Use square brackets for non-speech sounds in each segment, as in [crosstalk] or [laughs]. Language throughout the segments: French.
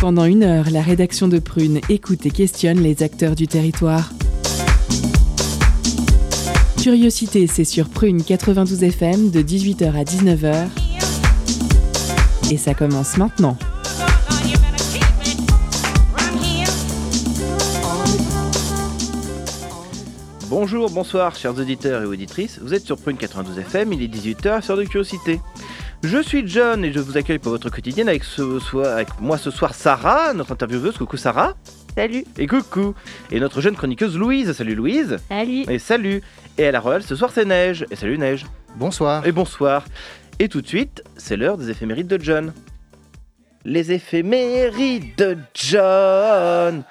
Pendant une heure, la rédaction de Prune écoute et questionne les acteurs du territoire. Curiosité, c'est sur Prune 92 FM de 18h à 19h. Et ça commence maintenant. Bonjour, bonsoir, chers auditeurs et auditrices. Vous êtes sur Prune 92 FM, il est 18h sur de Curiosité. Je suis John et je vous accueille pour votre quotidienne avec, ce soir, avec moi ce soir Sarah, notre intervieweuse. Coucou Sarah. Salut. Et coucou. Et notre jeune chroniqueuse Louise. Salut Louise. Salut. Et salut. Et à la Royale, ce soir c'est Neige. Et salut Neige. Bonsoir. Et bonsoir. Et tout de suite, c'est l'heure des éphémérides de John. Les éphémérides de John.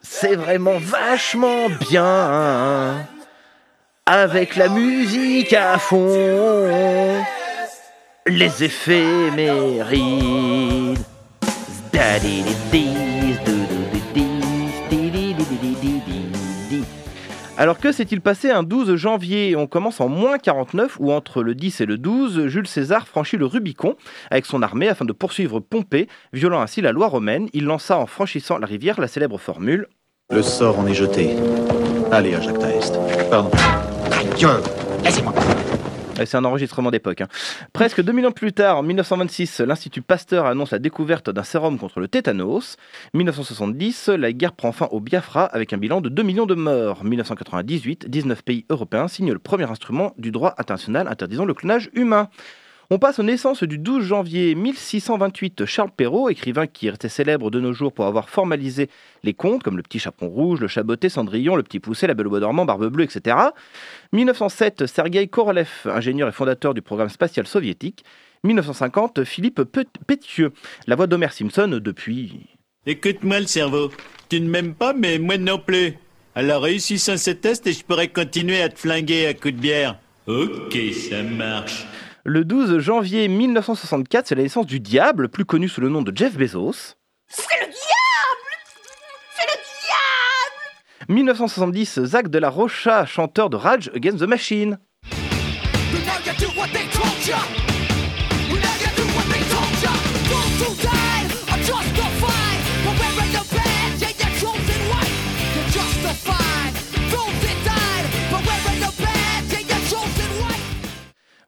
C'est vraiment vachement bien. Avec la musique à fond. Les éphémérides. Alors que s'est-il passé un 12 janvier? On commence en moins 49 où entre le 10 et le 12, Jules César franchit le Rubicon avec son armée afin de poursuivre Pompée, violant ainsi la loi romaine. Il lança en franchissant la rivière la célèbre formule Le sort en est jeté. Allez à Jacques Taest. Pardon. Dieu, laissez-moi. C'est un enregistrement d'époque. hein. Presque 2000 ans plus tard, en 1926, l'Institut Pasteur annonce la découverte d'un sérum contre le tétanos. 1970, la guerre prend fin au Biafra avec un bilan de 2 millions de morts. 1998, 19 pays européens signent le premier instrument du droit international interdisant le clonage humain. On passe aux naissances du 12 janvier 1628. Charles Perrault, écrivain qui est resté célèbre de nos jours pour avoir formalisé les contes comme le petit chaperon rouge, le chaboté, Cendrillon, le petit poussé, la belle au bois dormant, barbe bleue, etc. 1907, Sergei Korolev, ingénieur et fondateur du programme spatial soviétique. 1950, Philippe Pe- Pétieux, la voix d'Homer Simpson depuis... Écoute-moi le cerveau. Tu ne m'aimes pas, mais moi non plus. Alors réussissons ce test et je pourrais continuer à te flinguer à coups de bière. Ok, ça marche. Le 12 janvier 1964, c'est la naissance du diable, plus connu sous le nom de Jeff Bezos. C'est le diable C'est le diable 1970, Zach de la Rocha, chanteur de Rage Against the Machine.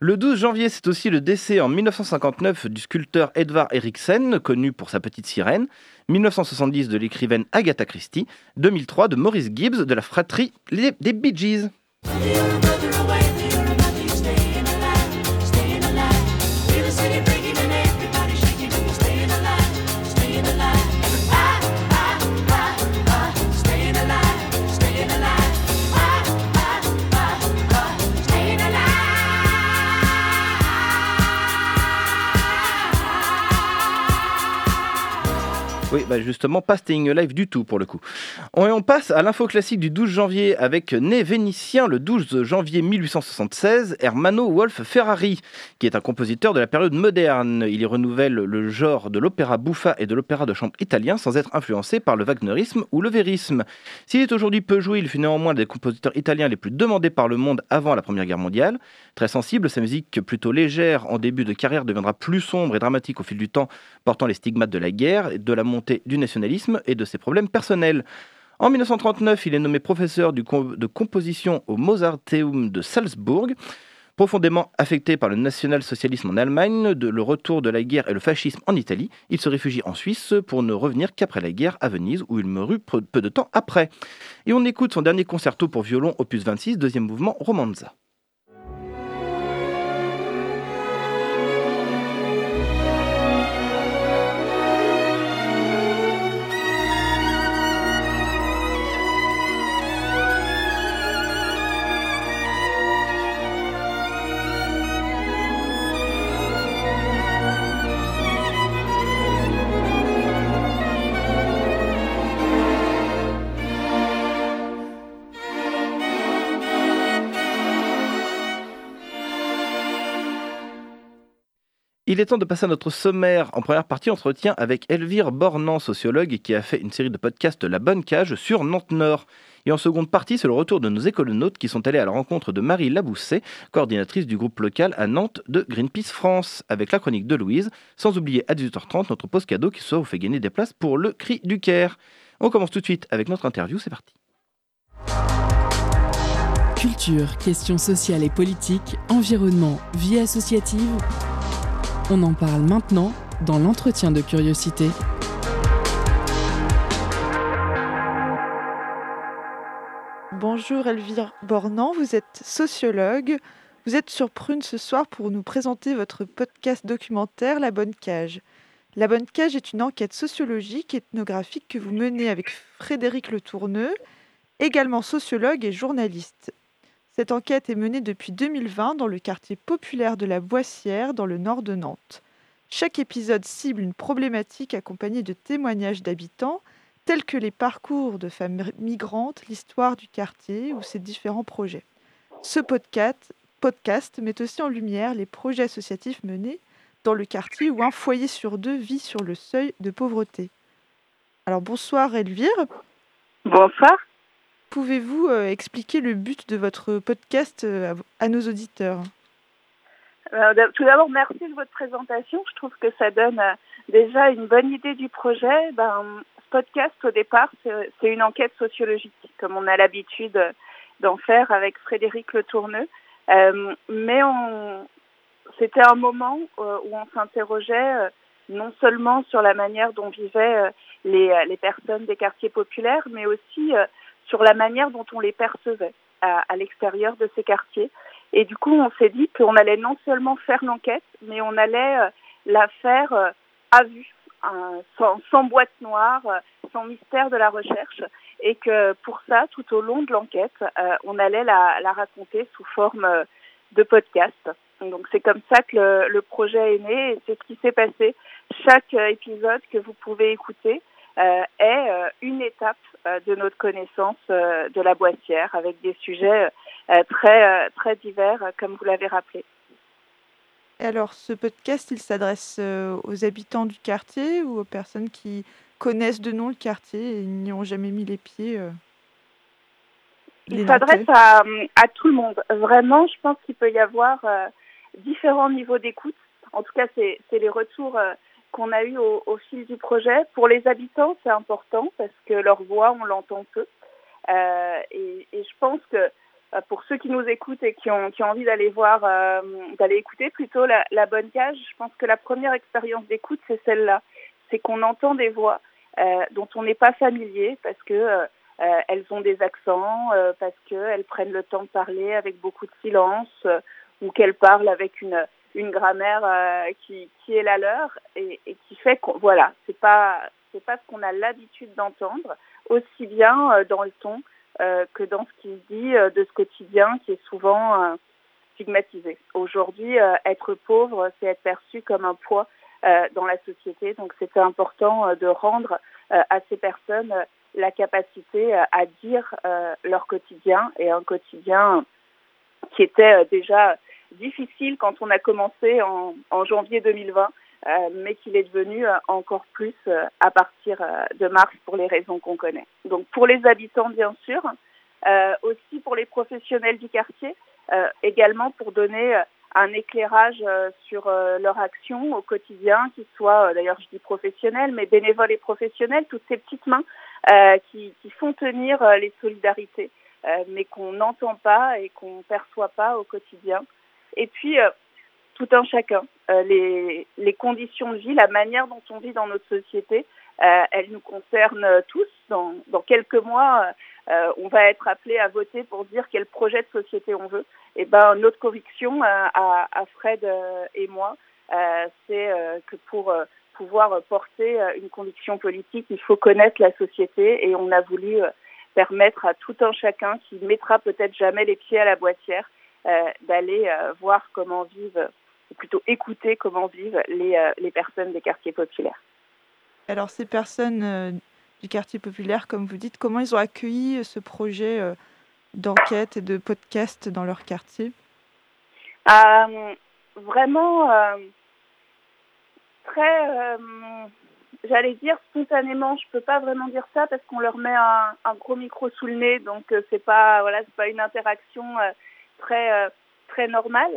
Le 12 janvier, c'est aussi le décès en 1959 du sculpteur Edvard Eriksen, connu pour sa petite sirène, 1970 de l'écrivaine Agatha Christie, 2003 de Maurice Gibbs de la fratrie des Bee Gees. Oui, bah justement, pas Staying Alive du tout pour le coup. On, et on passe à l'info classique du 12 janvier avec né vénitien le 12 janvier 1876, Hermano Wolf Ferrari, qui est un compositeur de la période moderne. Il y renouvelle le genre de l'opéra buffa et de l'opéra de chambre italien sans être influencé par le wagnerisme ou le vérisme. S'il est aujourd'hui peu joué, il fut néanmoins l'un des compositeurs italiens les plus demandés par le monde avant la Première Guerre mondiale. Très sensible, sa musique plutôt légère en début de carrière deviendra plus sombre et dramatique au fil du temps, portant les stigmates de la guerre, de la montée du nationalisme et de ses problèmes personnels. En 1939, il est nommé professeur de composition au Mozarteum de Salzbourg. Profondément affecté par le national-socialisme en Allemagne, le retour de la guerre et le fascisme en Italie, il se réfugie en Suisse pour ne revenir qu'après la guerre à Venise, où il mourut peu de temps après. Et on écoute son dernier concerto pour violon, opus 26, deuxième mouvement, Romanza. Il est temps de passer à notre sommaire. En première partie, entretien avec Elvire Bornan, sociologue, qui a fait une série de podcasts La Bonne Cage sur Nantes Nord. Et en seconde partie, c'est le retour de nos écolonautes qui sont allés à la rencontre de Marie Labousset, coordinatrice du groupe local à Nantes de Greenpeace France, avec la chronique de Louise, sans oublier à 18h30 notre pause cadeau qui soit vous fait gagner des places pour le cri du Caire. On commence tout de suite avec notre interview, c'est parti. Culture, questions sociales et politiques, environnement, vie associative. On en parle maintenant dans l'entretien de curiosité. Bonjour Elvire Bornand, vous êtes sociologue. Vous êtes sur Prune ce soir pour nous présenter votre podcast documentaire La Bonne Cage. La Bonne Cage est une enquête sociologique et ethnographique que vous menez avec Frédéric Le Tourneux, également sociologue et journaliste. Cette enquête est menée depuis 2020 dans le quartier populaire de la Boissière, dans le nord de Nantes. Chaque épisode cible une problématique accompagnée de témoignages d'habitants, tels que les parcours de femmes migrantes, l'histoire du quartier ou ses différents projets. Ce podcast, podcast met aussi en lumière les projets associatifs menés dans le quartier où un foyer sur deux vit sur le seuil de pauvreté. Alors bonsoir Elvire. Bonsoir. Pouvez-vous euh, expliquer le but de votre podcast euh, à, nos auditeurs? Euh, Tout d'abord, merci de votre présentation. Je trouve que ça donne déjà une bonne idée du projet. Ben, ce podcast, au départ, c'est une enquête sociologique, comme on a l'habitude d'en faire avec Frédéric Le Tourneux. mais c'était un moment où on s'interrogeait non seulement sur la manière dont vivaient les personnes des quartiers populaires, mais aussi sur la manière dont on les percevait à, à l'extérieur de ces quartiers. Et du coup, on s'est dit qu'on allait non seulement faire l'enquête, mais on allait euh, la faire euh, à vue, euh, sans, sans, boîte noire, sans mystère de la recherche, et que pour ça, tout au long de l'enquête, on allait la, la, raconter sous forme de podcast. Donc c'est comme ça que le, le projet est né, et c'est ce qui s'est passé. Chaque épisode que vous pouvez écouter euh, est euh, une étape euh, de notre connaissance de la boissière avec des sujets très, très divers, comme vous l'avez rappelé. Alors, ce podcast, il s'adresse aux habitants du quartier ou aux personnes qui connaissent de nom le quartier et n'y ont jamais mis les pieds Il s'adresse à, à, tout le monde. Vraiment, je pense qu'il peut y avoir différents niveaux d'écoute. En tout cas, c'est les retours qu'on a eu au, au, fil du projet. Pour les habitants, c'est important parce que leur voix, on l'entend peu. Euh, et, et, je pense que euh, pour ceux qui nous écoutent et qui ont, qui ont envie d'aller voir, euh, d'aller écouter plutôt la, la, bonne cage, je pense que la première expérience d'écoute, c'est celle-là. C'est qu'on entend des voix euh, dont on n'est pas familier parce que euh, elles ont des accents, parce qu'elles prennent le temps de parler avec beaucoup de silence ou qu'elles parlent avec une une grammaire euh, qui, qui est la leur et, et qui fait que voilà, c'est pas c'est pas ce qu'on a l'habitude d'entendre aussi bien euh, dans le ton euh, que dans ce qui se dit de ce quotidien qui est souvent stigmatisé. Aujourd'hui, être pauvre, c'est être perçu comme un poids dans la société. Donc, c'était important de rendre à ces personnes la capacité à dire leur quotidien et un quotidien qui était déjà difficile quand on a commencé en, en janvier 2020, euh, mais qu'il est devenu euh, encore plus euh, à partir de mars pour les raisons qu'on connaît. Donc pour les habitants, bien sûr, aussi pour les professionnels du quartier, également pour donner un éclairage sur leur action au quotidien, qu'ils soient, d'ailleurs je dis professionnels, mais bénévoles et professionnels, toutes ces petites mains qui, qui, font tenir les solidarités, mais qu'on n'entend pas et qu'on ne perçoit pas au quotidien. Et puis, euh, tout un chacun, euh, les, les conditions de vie, la manière dont on vit dans notre société, euh, elle nous concerne tous. Dans, dans quelques mois, euh, on va être appelé à voter pour dire quel projet de société on veut. Et ben notre conviction à, à Fred et moi, euh, c'est que pour pouvoir porter une conviction politique, il faut connaître la société et on a voulu permettre à tout un chacun qui mettra peut-être jamais les pieds à la boîtière euh, d'aller euh, voir comment vivent, ou plutôt écouter comment vivent les, euh, les personnes des quartiers populaires. Alors ces personnes du quartier populaire, comme vous dites, comment ils ont accueilli ce projet d'enquête et de podcast dans leur quartier? Euh, Vraiment euh, très euh, j'allais dire spontanément, je peux pas vraiment dire ça parce qu'on leur met un, un, gros micro sous le nez, donc c'est pas voilà, c'est pas une interaction très très normale.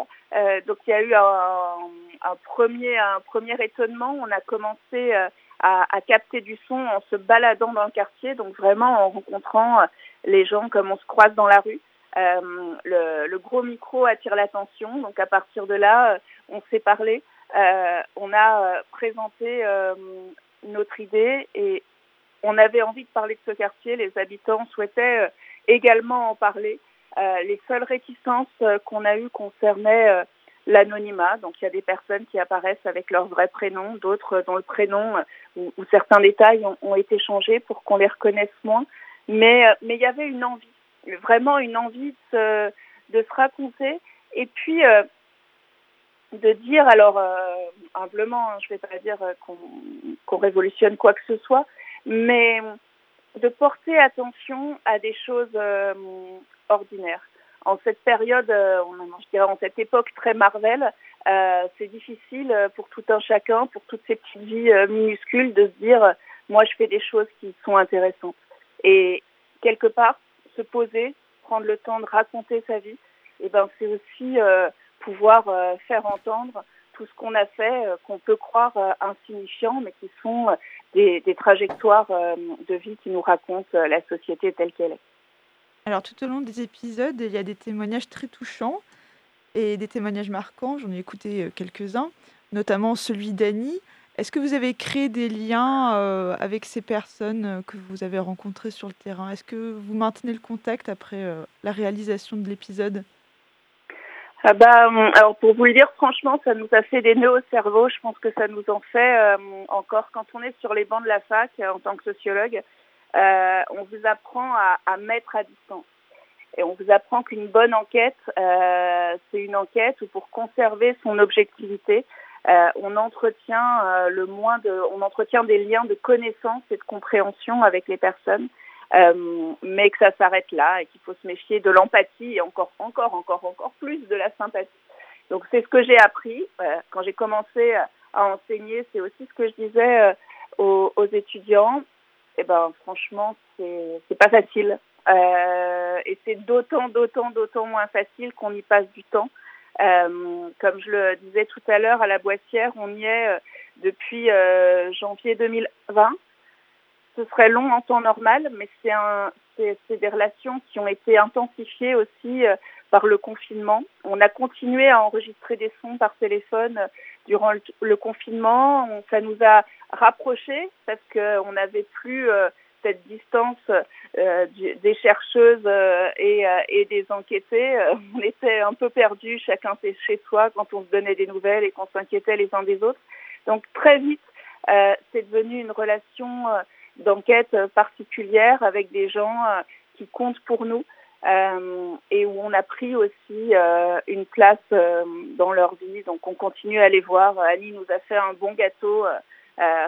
donc il y a eu un, un, premier un premier étonnement. On a commencé à, à, capter du son en se baladant dans le quartier, donc vraiment en rencontrant les gens comme on se croise dans la rue. Euh, le, le, gros micro attire l'attention, donc à partir de là, euh, on s'est parlé, euh, on a présenté notre idée et on avait envie de parler de ce quartier. Les habitants souhaitaient également en parler. Les seules réticences qu'on a eues concernaient l'anonymat. Donc il y a des personnes qui apparaissent avec leur vrai prénom, d'autres dont le prénom ou, ou certains détails ont, ont, été changés pour qu'on les reconnaisse moins. Mais il y avait une envie vraiment une envie de se, de se raconter et puis euh, de dire, alors euh, humblement, hein, je ne vais pas dire qu'on qu révolutionne quoi que ce soit, mais de porter attention à des choses euh, ordinaires. En cette période, euh, je dirais en cette époque très Marvel, euh, c'est difficile pour tout un chacun, pour toutes ces petites vies minuscules, de se dire, moi je fais des choses qui sont intéressantes. Et quelque part, se poser, prendre le temps de raconter sa vie, eh ben c'est aussi euh, pouvoir euh, faire entendre tout ce qu'on a fait, euh, qu'on peut croire insignifiant, mais qui sont des, des trajectoires de vie qui nous racontent la société telle qu'elle est. Alors tout au long des épisodes, il y a des témoignages très touchants et des témoignages marquants. J'en ai écouté quelques-uns, notamment celui d'Annie. Est-ce que vous avez créé des liens euh, avec ces personnes euh, que vous avez rencontrées sur le terrain? Est-ce que vous maintenez le contact après euh, la réalisation de l'épisode? Ah bah, hum, alors pour vous le dire franchement, ça nous a fait des nœuds au cerveau. Je pense que ça nous en fait euh, encore quand on est sur les bancs de la fac euh, en tant que sociologue. Euh, on vous apprend à, à, mettre à distance. Et on vous apprend qu'une bonne enquête, c'est une enquête où pour conserver son objectivité, euh, on entretient euh, le moins de, on entretient des liens de connaissance et de compréhension avec les personnes, euh, mais que ça s'arrête là et qu'il faut se méfier de l'empathie et encore, encore, encore, encore plus de la sympathie. Donc c'est ce que j'ai appris quand j'ai commencé à enseigner. C'est aussi ce que je disais aux, aux, étudiants. Eh ben franchement, c'est pas facile. et c'est d'autant, d'autant, d'autant moins facile qu'on y passe du temps. Euh, comme je le disais tout à l'heure, à la Boissière, on y est euh, depuis euh, janvier 2020. Ce serait long en temps normal, mais c'est des relations qui ont été intensifiées aussi par le confinement. On a continué à enregistrer des sons par téléphone durant le, le confinement. On, ça nous a rapprochés parce qu'on n'avait plus cette distance euh, des chercheuses euh, et, euh, et, des enquêtés. Euh, [laughs] on était un peu perdus, chacun chez soi, quand on se donnait des nouvelles et qu'on s'inquiétait les uns des autres. Donc très vite, euh, c'est devenu une relation d'enquête particulière avec des gens qui comptent pour nous. Et où on a pris aussi une place dans leur vie. Donc on continue à les voir. Ali nous a fait un bon gâteau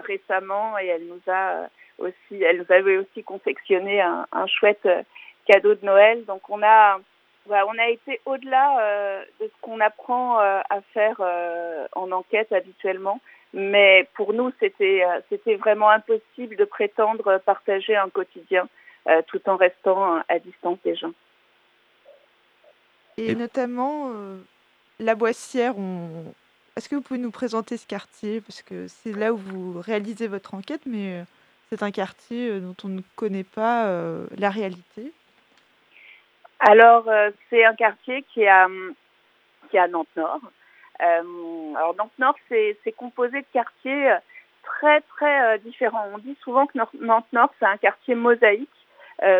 récemment et elle nous a aussi, elle nous avait aussi confectionné un, un chouette euh, cadeau de Noël. Donc on a, voilà, on a été au-delà euh, de ce qu'on apprend euh, à faire euh, en enquête habituellement. Mais pour nous, c'était euh, c'était vraiment impossible de prétendre partager un quotidien euh, tout en restant à distance des gens. Et, Et notamment la Boissière, on... est-ce que vous pouvez nous présenter ce quartier? Parce que c'est là où vous réalisez votre enquête, mais c'est un quartier euh, dont on ne connaît pas euh, la réalité. Alors, euh, c'est un quartier qui est à, qui est à Nantes-Nord. Euh, alors, Nantes-Nord, c'est composé de quartiers très, très différents. On dit souvent que Nantes-Nord, c'est un quartier mosaïque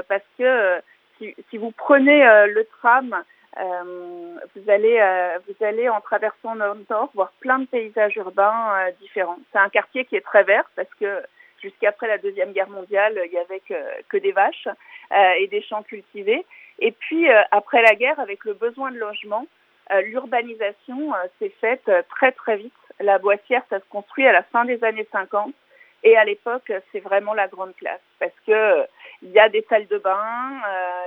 parce que si, si, vous prenez le tram, vous, allez, vous allez, en traversant Nantes-Nord, voir plein de paysages urbains différents. C'est un quartier qui est très vert parce que jusqu'après la Deuxième Guerre mondiale, il y avait que, que des vaches euh, et des champs cultivés. Et puis, euh, après la guerre, avec le besoin de logement, euh, l'urbanisation s'est faite très très vite. La Boissière, ça se construit à la fin des années 50. Et à l'époque, c'est vraiment la grande classe parce que il y a des salles de bain,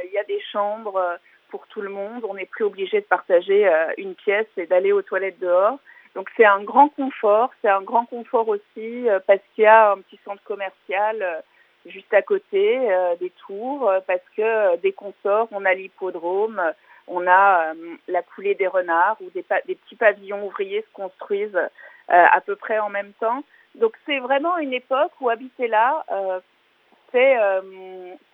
il y a des chambres pour tout le monde. On n'est plus obligé de partager une pièce et d'aller aux toilettes dehors. Donc c'est un grand confort, c'est un grand confort aussi parce qu'il y a un petit centre commercial juste à côté des tours, parce que dès qu'on sort, on a l'hippodrome, on a la coulée des renards ou des, des, petits pavillons ouvriers se construisent à peu près en même temps. Donc c'est vraiment une époque où habiter là, c'est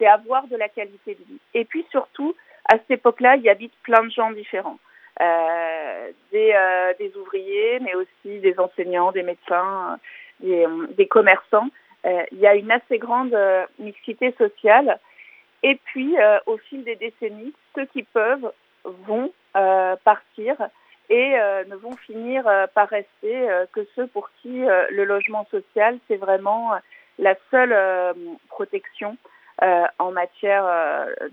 avoir de la qualité de vie. Et puis surtout, à cette époque-là, il y habite plein de gens différents. Euh, des, euh, des, ouvriers, mais aussi des enseignants, des médecins, des, des commerçants. Euh, il y a une assez grande mixité sociale. Et puis, au fil des décennies, ceux qui peuvent vont partir et ne vont finir par rester que ceux pour qui le logement social, c'est vraiment la seule protection en matière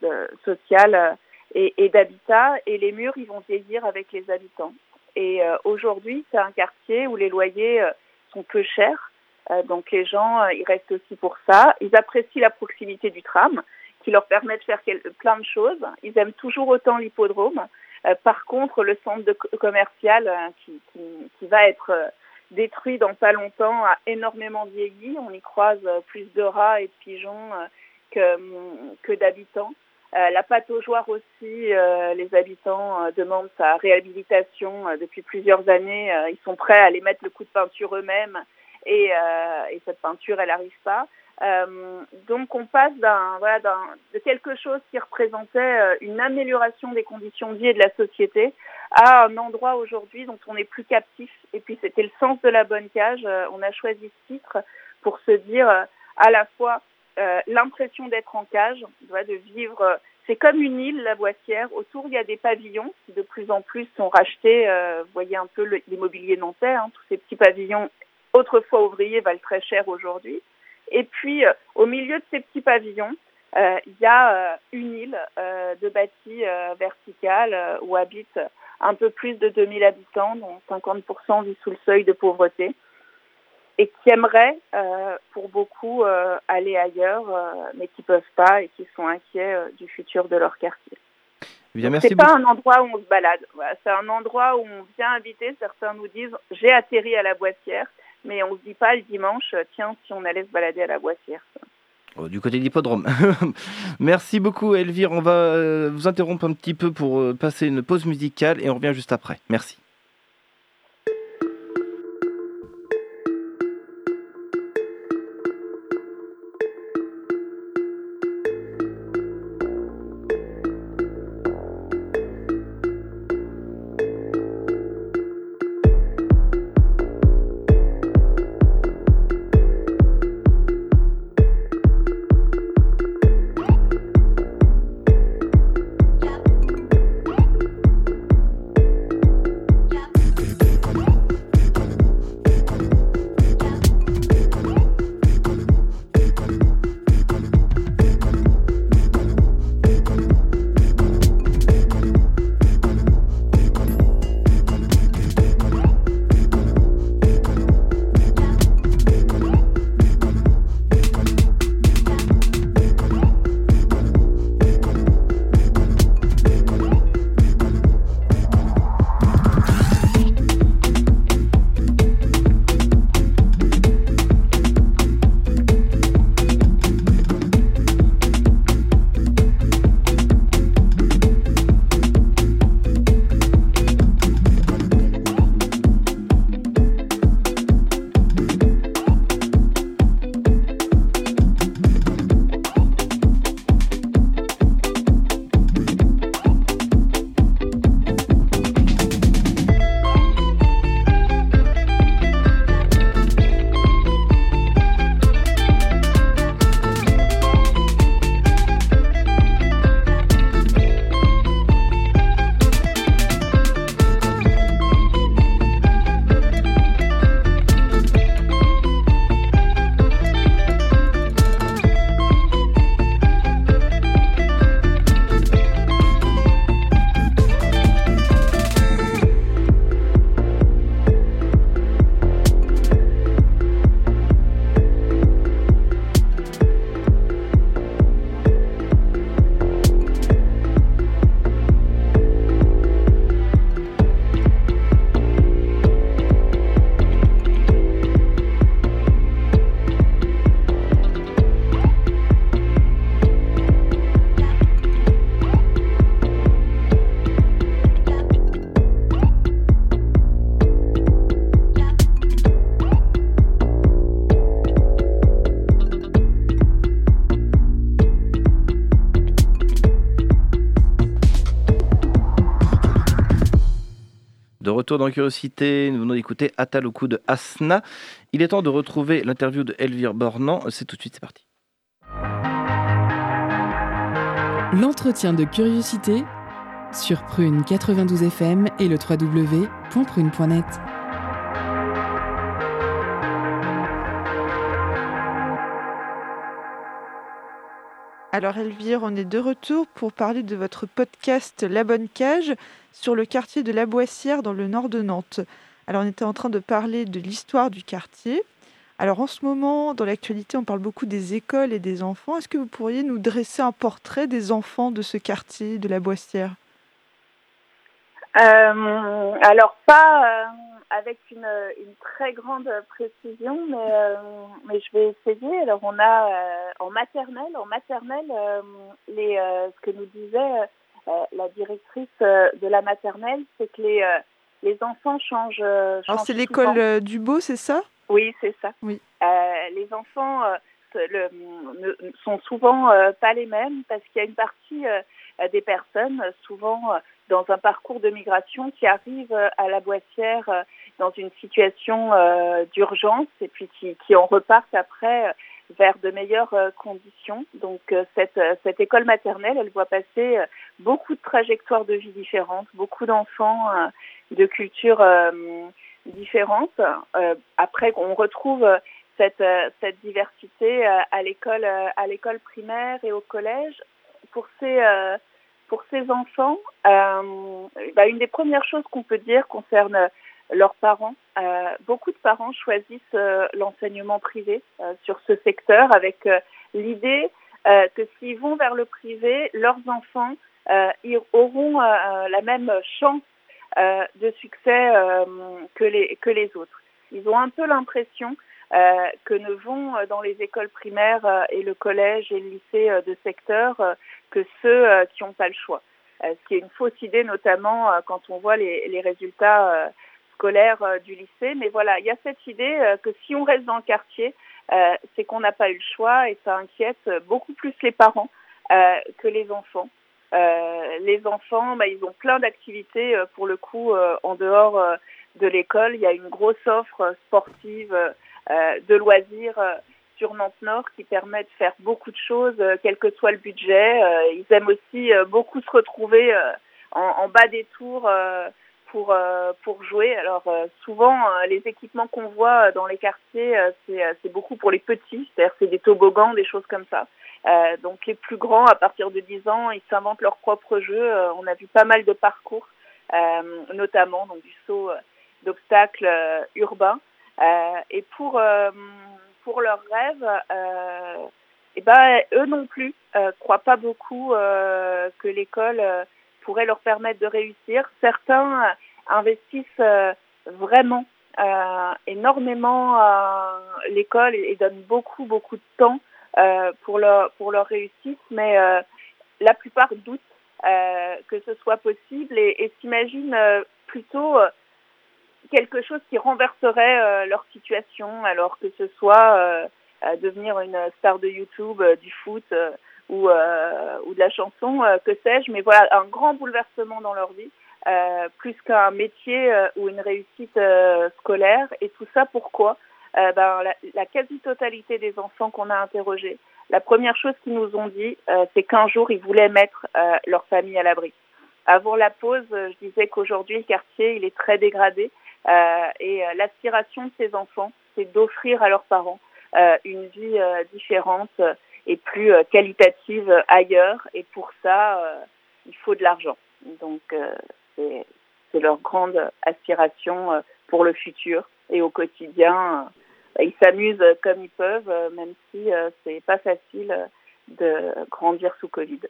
de, sociale et, et d'habitat. Et les murs, ils vont vieillir avec les habitants. Et euh, aujourd'hui, c'est un quartier où les loyers euh, sont peu chers. Euh, donc les gens, ils restent aussi pour ça. Ils apprécient la proximité du tram, qui leur permet de faire plein de choses. Ils aiment toujours autant l'hippodrome. Par contre, le centre de commercial qui, qui, qui, va être détruit dans pas longtemps a énormément vieilli. On y croise plus de rats et de pigeons que, que d'habitants. Euh, la pâte aux joies aussi, euh, les habitants euh, demandent sa réhabilitation depuis plusieurs années. ils sont prêts à aller mettre le coup de peinture eux-mêmes et, et, cette peinture, elle n'arrive pas. Donc on passe d'un voilà, de quelque chose qui représentait une amélioration des conditions de vie et de la société à un endroit aujourd'hui dont on n'est plus captif. Et puis c'était le sens de la bonne cage. on a choisi ce titre pour se dire à la fois euh, l'impression d'être en cage, de vivre. Euh, c'est comme une île, la Boissière. Autour, il y a des pavillons qui de plus en plus sont rachetés. Euh, vous voyez un peu l'immobilier nantais, hein, tous ces petits pavillons, autrefois ouvriers, valent très cher aujourd'hui. Et puis, au milieu de ces petits pavillons, il y a une île de bâtis verticales où habitent un peu plus de 2000 habitants, dont 50% vivent sous le seuil de pauvreté et qui aimeraient, euh, pour beaucoup, euh, aller ailleurs, euh, mais qui peuvent pas et qui sont inquiets du futur de leur quartier. Eh c'est pas un endroit où on se balade. c'est un endroit où on vient habiter. Certains nous disent j'ai atterri à la Boissière, mais on se dit pas le dimanche tiens si on allait se balader à la Boissière. Oh, du côté de l'hippodrome. [laughs] Merci beaucoup Elvire. On va vous interrompre un petit peu pour passer une pause musicale et on revient juste après. Merci. Retour dans Curiosité. Nous venons d'écouter Ataloku de Asna. Il est temps de retrouver l'interview de Elvire Bornand. C'est tout de suite, c'est parti. L'entretien de Curiosité sur Prune 92 FM et le www.prune.net. Alors Elvire, on est de retour pour parler de votre podcast La Bonne Cage sur le quartier de La Boissière dans le nord de Nantes. Alors on était en train de parler de l'histoire du quartier. Alors en ce moment, dans l'actualité, on parle beaucoup des écoles et des enfants. Est-ce que vous pourriez nous dresser un portrait des enfants de ce quartier de La Boissière? Euh, Alors pas... Euh, avec une, très grande précision, mais, euh, mais je vais essayer. Alors on a en maternelle, en maternelle, les, ce que nous disait la directrice de la maternelle, c'est que les, les enfants changent. Alors c'est l'école du Beau, c'est ça? Oui, c'est ça. Oui. les enfants le, ne sont souvent pas les mêmes parce qu'il y a une partie des personnes, souvent dans un parcours de migration, qui arrivent à la boissière dans une situation euh, d'urgence et puis qui, qui en repartent après euh, vers de meilleures euh, conditions. Donc cette, cette école maternelle, elle voit passer beaucoup de trajectoires de vie différentes, beaucoup d'enfants de cultures différentes. après, on retrouve cette, cette diversité à l'école à l'école primaire et au collège. Pour ces pour ces enfants, bah, une des premières choses qu'on peut dire concerne leurs parents. Euh, beaucoup de parents choisissent euh, l'enseignement privé euh, sur ce secteur avec euh, l'idée que s'ils vont vers le privé, leurs enfants ils auront la même chance de succès que, les, que les autres. Ils ont un peu l'impression que ne vont dans les écoles primaires et le collège et le lycée de secteur que ceux qui n'ont pas le choix. ce qui est une fausse idée, notamment quand on voit les, les résultats scolaire euh, du lycée. Mais voilà, il y a cette idée euh, que si on reste dans le quartier, euh, c'est qu'on n'a pas eu le choix et ça inquiète beaucoup plus les parents que les enfants. les enfants, bah, ils ont plein d'activités pour le coup en dehors de l'école. Il y a une grosse offre sportive de loisirs sur Nantes Nord qui permet de faire beaucoup de choses, quel que soit le budget. ils aiment aussi beaucoup se retrouver en, bas des tours pour euh, pour jouer. Alors euh, souvent euh, les équipements qu'on voit dans les quartiers c'est beaucoup pour les petits, c'est-à-dire c'est des toboggans, des choses comme ça. donc les plus grands à partir de 10 ans, ils s'inventent leurs propres jeux. on a vu pas mal de parcours notamment donc du saut d'obstacles urbains et pour pour leurs rêves eh ben eux non plus croient pas beaucoup que l'école pourrait leur permettre de réussir. Certains euh, investissent euh, vraiment euh, énormément l'école et, donnent beaucoup, beaucoup de temps pour, leur, réussite, mais la plupart doutent que ce soit possible et, et s'imaginent plutôt quelque chose qui renverserait leur situation, alors que ce soit devenir une star de YouTube, du foot, ou, euh, ou de la chanson, euh, que sais-je, mais voilà, un grand bouleversement dans leur vie, euh, plus qu'un métier euh, ou une réussite euh, scolaire. Et tout ça, pourquoi? Ben, la, la quasi-totalité des enfants qu'on a interrogés, la première chose qu'ils nous ont dit, c'est qu'un jour, ils voulaient mettre leur famille à l'abri. Avant la pause, je disais qu'aujourd'hui, le quartier, il est très dégradé. et l'aspiration de ces enfants, c'est d'offrir à leurs parents une vie différente, et plus euh, qualitative ailleurs. Et pour ça, euh, il faut de l'argent. Donc, euh, c'est leur grande aspiration pour le futur. Et au quotidien, ils s'amusent comme ils peuvent, même si c'est pas facile de grandir sous Covid.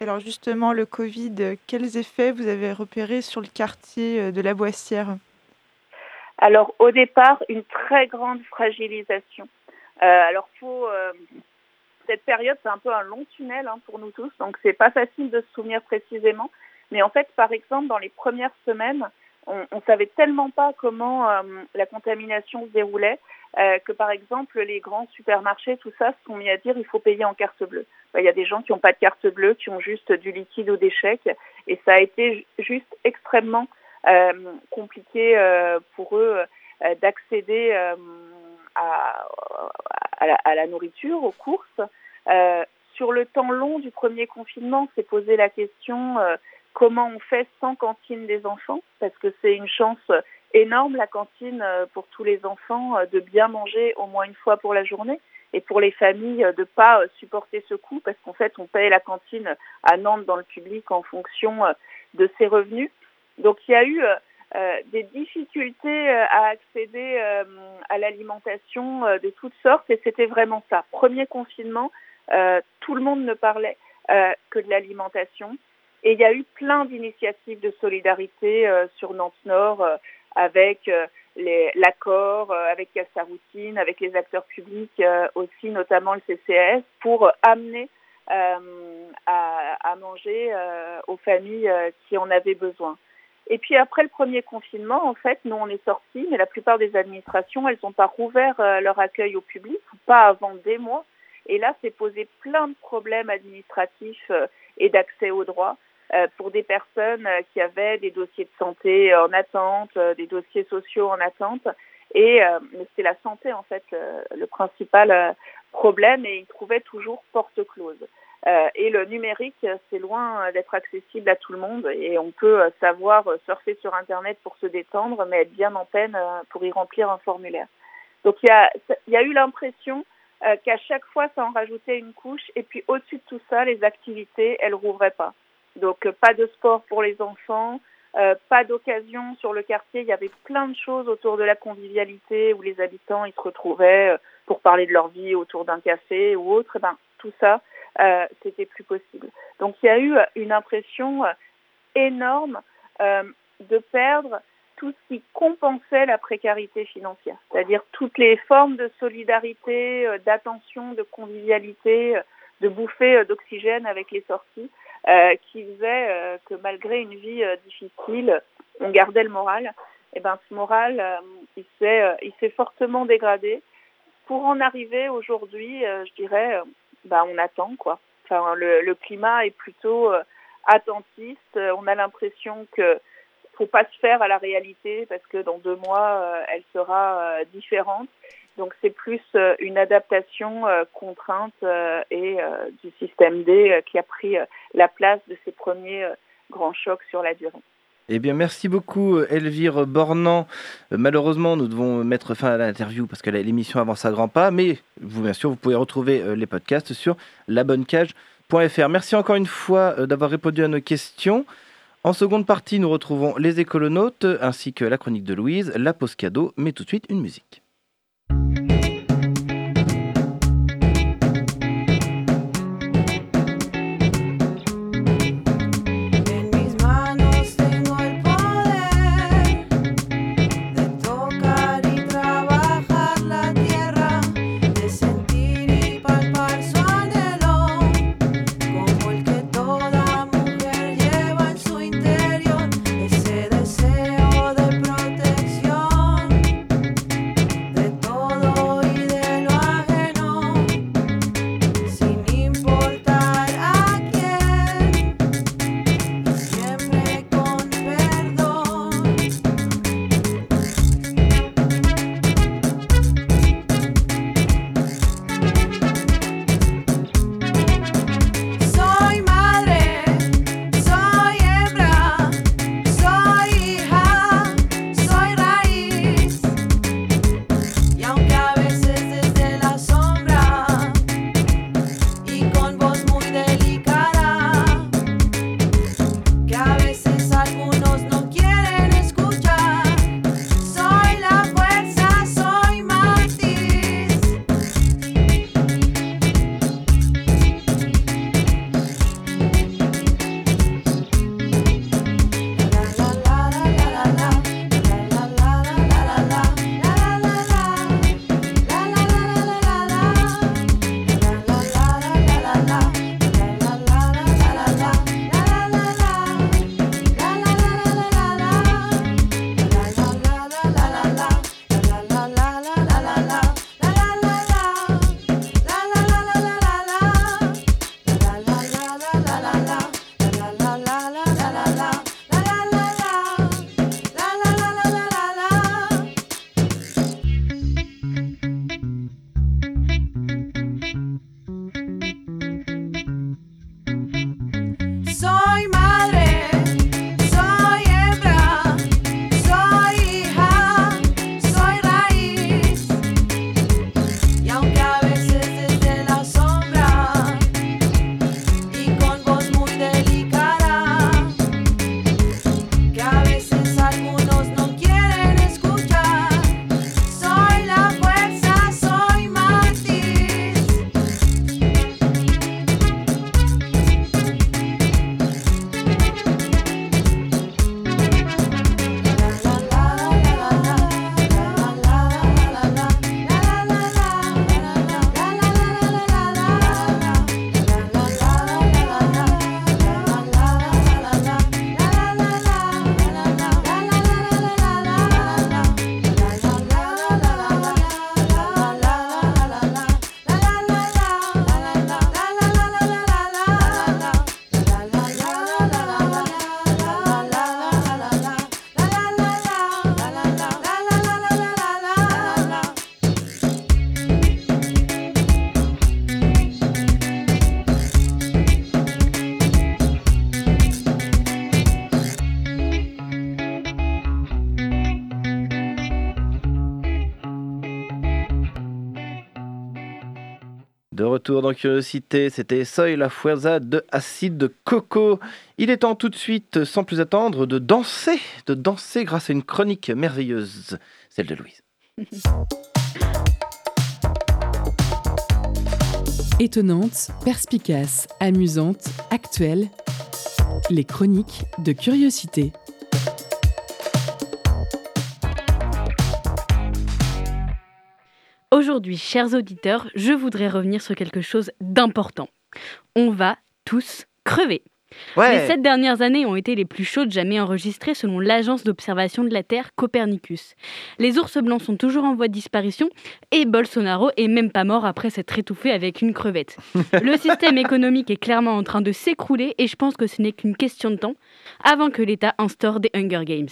Alors justement, le Covid, quels effets vous avez repérés sur le quartier de la Boissière? Alors au départ, une très grande fragilisation. Euh, alors faut euh, cette période, c'est un peu un long tunnel hein, pour nous tous, donc c'est pas facile de se souvenir précisément. Mais en fait, par exemple, dans les premières semaines, on, on savait tellement pas comment euh, la contamination se déroulait euh, que, par exemple, les grands supermarchés, tout ça, se sont mis à dire il faut payer en carte bleue. Il y a des gens qui n'ont pas de carte bleue, qui ont juste du liquide ou des chèques, et ça a été juste extrêmement compliqué pour eux d'accéder à, à, la, nourriture, aux courses. sur le temps long du premier confinement, s'est posé la question comment on fait sans cantine des enfants, parce que c'est une chance énorme, la cantine, euh, pour tous les enfants, euh, de bien manger au moins une fois pour la journée et pour les familles euh, de pas supporter ce coût parce qu'en fait on paye la cantine à Nantes dans le public en fonction de ses revenus. Donc il y a eu des difficultés à accéder à l'alimentation de toutes sortes et c'était vraiment ça. Premier confinement, tout le monde ne parlait que de l'alimentation et il y a eu plein d'initiatives de solidarité sur Nantes Nord avec euh, l'accord, euh, avec routine, avec les acteurs publics euh, aussi, notamment le CCS, pour amener à, à, manger aux familles qui en avaient besoin. Et puis après le premier confinement, en fait, nous on est sortis, mais la plupart des administrations, elles n'ont pas rouvert leur accueil au public, pas avant des mois. Et là, c'est posé plein de problèmes administratifs et d'accès aux droits. Euh, pour des personnes euh, qui avaient des dossiers de santé en attente, euh, des dossiers sociaux en attente. Et c'est la santé, en fait, le principal problème et ils trouvaient toujours porte close. Et le numérique, c'est loin d'être accessible à tout le monde et on peut savoir surfer sur Internet pour se détendre, mais être bien en peine pour y remplir un formulaire. Donc il y a, y a eu l'impression qu'à chaque fois, ça en rajoutait une couche et puis au-dessus de tout ça, les activités, elles rouvraient pas. Donc euh, pas de sport pour les enfants, euh, pas d'occasion sur le quartier. Il y avait plein de choses autour de la convivialité où les habitants ils se retrouvaient euh, pour parler de leur vie autour d'un café ou autre. Eh ben, tout ça, euh, c'était plus possible. Donc il y a eu une impression énorme de perdre tout ce qui compensait la précarité financière, c'est-à-dire toutes les formes de solidarité, d'attention, de convivialité, de bouffée d'oxygène avec les sorties. Euh, qui faisait euh, que malgré une vie euh, difficile, on gardait le moral. Et ben ce moral, il s'est il s'est fortement dégradé. Pour en arriver aujourd'hui, je dirais, ben on attend quoi. Enfin le, le climat est plutôt attentiste. On a l'impression que faut pas se faire à la réalité parce que dans deux mois, elle sera différente. Donc c'est plus euh, une adaptation euh, contrainte euh, et du système D qui a pris la place de ces premiers grands chocs sur la durée. Eh bien, merci beaucoup, Elvire Bornand. malheureusement, nous devons mettre fin à l'interview parce que l'émission avance à grands pas. Mais vous, bien sûr, vous pouvez retrouver les podcasts sur labonnecage.fr. Merci encore une fois d'avoir répondu à nos questions. En seconde partie, nous retrouvons les écolonautes ainsi que la chronique de Louise, la pause cadeau, mais tout de suite une musique. Retour dans Curiosité, c'était Soy la Fuerza de Acide de Coco. Il est temps tout de suite, sans plus attendre, de danser, de danser grâce à une chronique merveilleuse, celle de Louise. [laughs] Étonnante, perspicace, amusante, actuelle, les chroniques de Curiosité. Aujourd'hui, chers auditeurs, je voudrais revenir sur quelque chose d'important. On va tous crever. Les sept dernières années ont été les plus chaudes jamais enregistrées selon l'agence d'observation de la Terre Copernicus. Les ours blancs sont toujours en voie de disparition et Bolsonaro est même pas mort après s'être étouffé avec une crevette. [laughs] Le système économique est clairement en train de s'écrouler et je pense que ce n'est qu'une question de temps avant que l'État instaure des Hunger Games.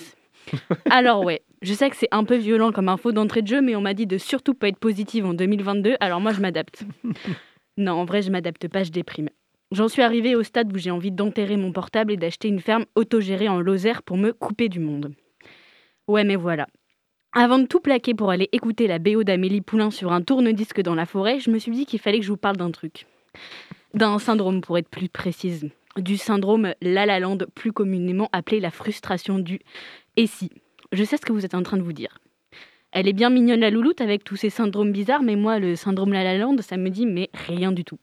[laughs] Alors ouais, je sais que c'est un peu violent comme info d'entrée de jeu, mais on m'a dit de surtout pas être positive en 2022, alors moi je m'adapte. [laughs] non, en vrai je m'adapte pas, je déprime. J'en suis arrivée au stade où j'ai envie d'enterrer mon portable et d'acheter une ferme autogérée en Lozère pour me couper du monde. Ouais, mais voilà. Avant de tout plaquer pour aller écouter la BO d'Amélie Poulain sur un tourne-disque dans la forêt, je me suis dit qu'il fallait que je vous parle d'un truc. D'un syndrome, pour être plus précise. Du syndrome La La Land, plus communément appelé la frustration du et si. Je sais ce que vous êtes en train de vous dire. Elle est bien mignonne la louloute avec tous ces syndromes bizarres, mais moi, le syndrome La La Land, ça me dit mais rien du tout.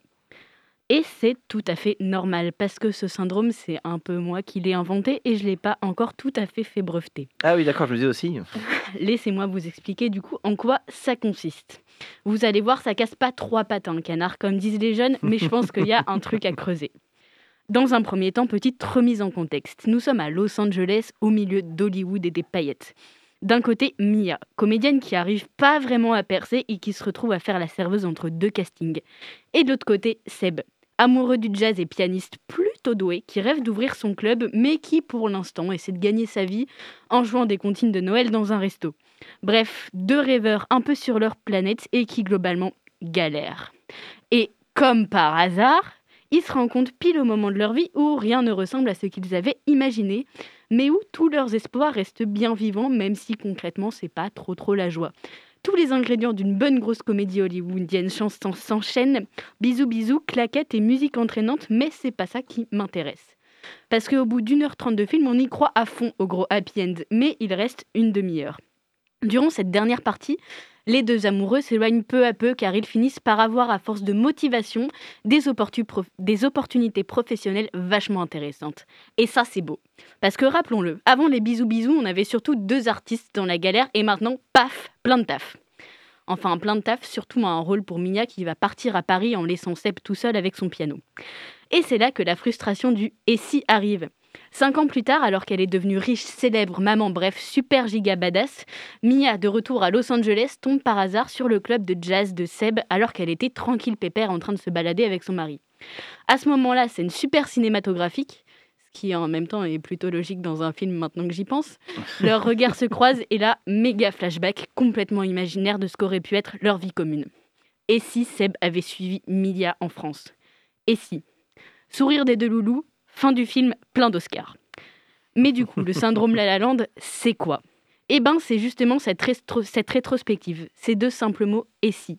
Et c'est tout à fait normal, parce que ce syndrome, c'est un peu moi qui l'ai inventé et je ne l'ai pas encore tout à fait fait breveter. Ah oui, d'accord, je me dis aussi. [laughs] Laissez-moi vous expliquer du coup en quoi ça consiste. Vous allez voir, ça casse pas trois pattes en canard, comme disent les jeunes, mais je pense qu'il y a un truc à creuser. Dans un premier temps, petite remise en contexte. Nous sommes à Los Angeles, au milieu d'Hollywood et des paillettes. D'un côté, Mia, comédienne qui arrive pas vraiment à percer et qui se retrouve à faire la serveuse entre deux castings. Et de l'autre côté, Seb, amoureux du jazz et pianiste plutôt doué, qui rêve d'ouvrir son club, mais qui pour l'instant essaie de gagner sa vie en jouant des comptines de Noël dans un resto. Bref, deux rêveurs un peu sur leur planète et qui globalement galèrent. Et comme par hasard, ils se rencontrent pile au moment de leur vie où rien ne ressemble à ce qu'ils avaient imaginé, mais où tous leurs espoirs restent bien vivants, même si concrètement c'est pas trop trop la joie tous les ingrédients d'une bonne grosse comédie hollywoodienne chanson s'enchaînent. Bisous bisous, claquettes et musique entraînante, mais c'est pas ça qui m'intéresse. Parce qu'au bout d'une heure trente de film, on y croit à fond au gros happy end, mais il reste une demi-heure. Durant cette dernière partie, les deux amoureux s'éloignent peu à peu car ils finissent par avoir, à force de motivation, des, opportunités professionnelles vachement intéressantes. Et ça, c'est beau. Parce que rappelons-le, avant les bisous bisous, on avait surtout deux artistes dans la galère et maintenant, paf, plein de taf. Enfin, plein de taf, surtout un rôle pour Mia qui va partir à Paris en laissant Seb tout seul avec son piano. Et c'est là que la frustration du et si arrive? Cinq ans plus tard, alors qu'elle est devenue riche, célèbre, maman, bref, super giga badass, Mia, de retour à Los Angeles, tombe par hasard sur le club de jazz de Seb alors qu'elle était tranquille pépère en train de se balader avec son mari. À ce moment-là, c'est une super cinématographique, ce qui en même temps est plutôt logique dans un film maintenant que j'y pense. [laughs] Leurs regards se croisent et là, méga flashback complètement imaginaire de ce qu'aurait pu être leur vie commune. Et si Seb avait suivi Mia en France? Et si? Sourire des deux loulous, Fin du film, plein d'Oscars. Mais du coup, le [laughs] syndrome La La Land, c'est quoi? Eh ben, c'est justement cette, cette rétrospective, ces deux simples mots « et si ».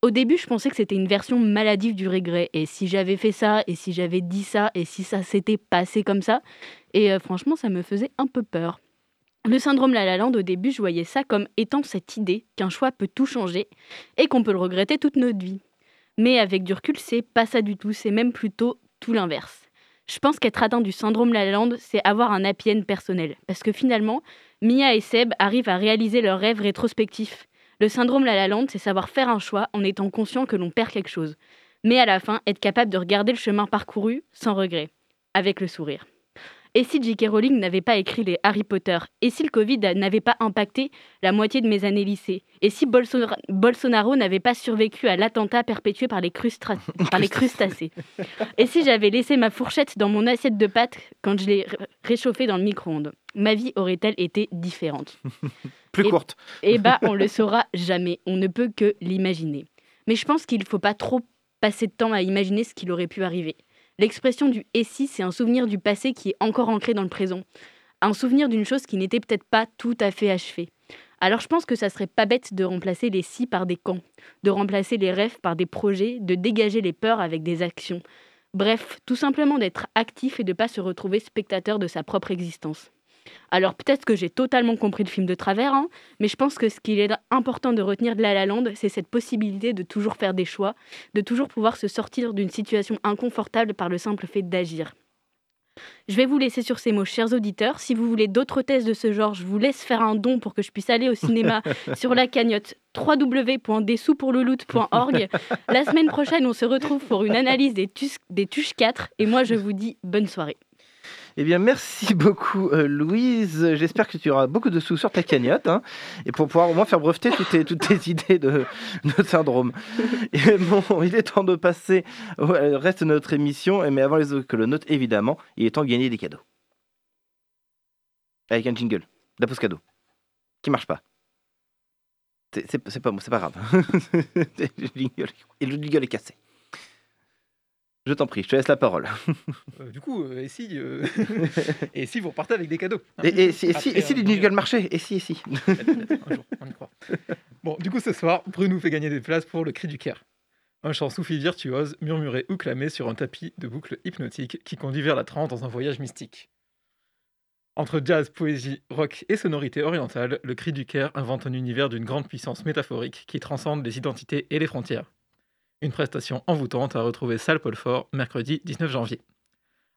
Au début, je pensais que c'était une version maladive du regret. Et si j'avais fait ça, et si j'avais dit ça, et si ça s'était passé comme ça? Et euh, franchement, ça me faisait un peu peur. Le syndrome La La Land, au début, je voyais ça comme étant cette idée qu'un choix peut tout changer et qu'on peut le regretter toute notre vie. Mais avec du recul, c'est pas ça du tout, c'est même plutôt tout l'inverse. Je pense qu'être atteint du syndrome La c'est avoir un happy personnel. Parce que finalement, Mia et Seb arrivent à réaliser leurs rêves rétrospectifs. Le syndrome La Lande, c'est savoir faire un choix en étant conscient que l'on perd quelque chose. Mais à la fin, être capable de regarder le chemin parcouru sans regret, avec le sourire. Et si J.K. Rowling n'avait pas écrit les Harry Potter? Et si le Covid n'avait pas impacté la moitié de mes années lycée? Et si Bolsonaro n'avait pas survécu à l'attentat perpétué par les, [laughs] par les crustacés? Et si j'avais laissé ma fourchette dans mon assiette de pâtes quand je l'ai réchauffée dans le micro-ondes? Ma vie aurait-elle été différente? [laughs] Plus courte. [laughs] Eh bah, on le saura jamais. On ne peut que l'imaginer. Mais je pense qu'il ne faut pas trop passer de temps à imaginer ce qu'il aurait pu arriver. L'expression du et si, c'est un souvenir du passé qui est encore ancré dans le présent. Un souvenir d'une chose qui n'était peut-être pas tout à fait achevée. Alors je pense que ça serait pas bête de remplacer les si par des quand, de remplacer les rêves par des projets, de dégager les peurs avec des actions. Bref, tout simplement d'être actif et de pas se retrouver spectateur de sa propre existence. Alors peut-être que j'ai totalement compris le film de travers, hein, mais je pense que ce qu'il est important de retenir de La La Land, c'est cette possibilité de toujours faire des choix, de toujours pouvoir se sortir d'une situation inconfortable par le simple fait d'agir. Je vais vous laisser sur ces mots, chers auditeurs. Si vous voulez d'autres thèses de ce genre, je vous laisse faire un don pour que je puisse aller au cinéma [laughs] sur la cagnotte www.dessous-pour-le-loot.org. La semaine prochaine, on se retrouve pour une analyse des, des Tuches 4 et moi je vous dis bonne soirée. Eh bien, merci [laughs] beaucoup, euh, Louise. J'espère que tu auras beaucoup de sous sur ta cagnotte hein, et pour pouvoir au moins faire breveter toutes tes, toutes tes [laughs] idées de, de syndrome. [laughs] Et bon, il est temps de passer au au reste de notre émission, mais avant les autres que le note, évidemment, il est temps de gagner des cadeaux. Avec un jingle, la pause cadeau, qui marche pas. C'est pas, pas grave. et le jingle est cassé. Je t'en prie, je te laisse la parole. [laughs] Euh, du coup, euh, et si, euh, [laughs] et si vous repartez avec des cadeaux hein Et, et si, et si, et si euh, les jingles marchaient Et si, et si Un jour, on y croit. [laughs] Bon, du coup, ce soir, Bruno fait gagner des places pour le cri du Caire. Un chant soufi virtuose, murmuré ou clamé sur un tapis de boucles hypnotiques qui conduit vers la transe dans un voyage mystique. Entre jazz, poésie, rock et sonorité orientale, le cri du Caire invente un univers d'une grande puissance métaphorique qui transcende les identités et les frontières. Une prestation envoûtante à retrouver salle Paul Fort mercredi 19 janvier.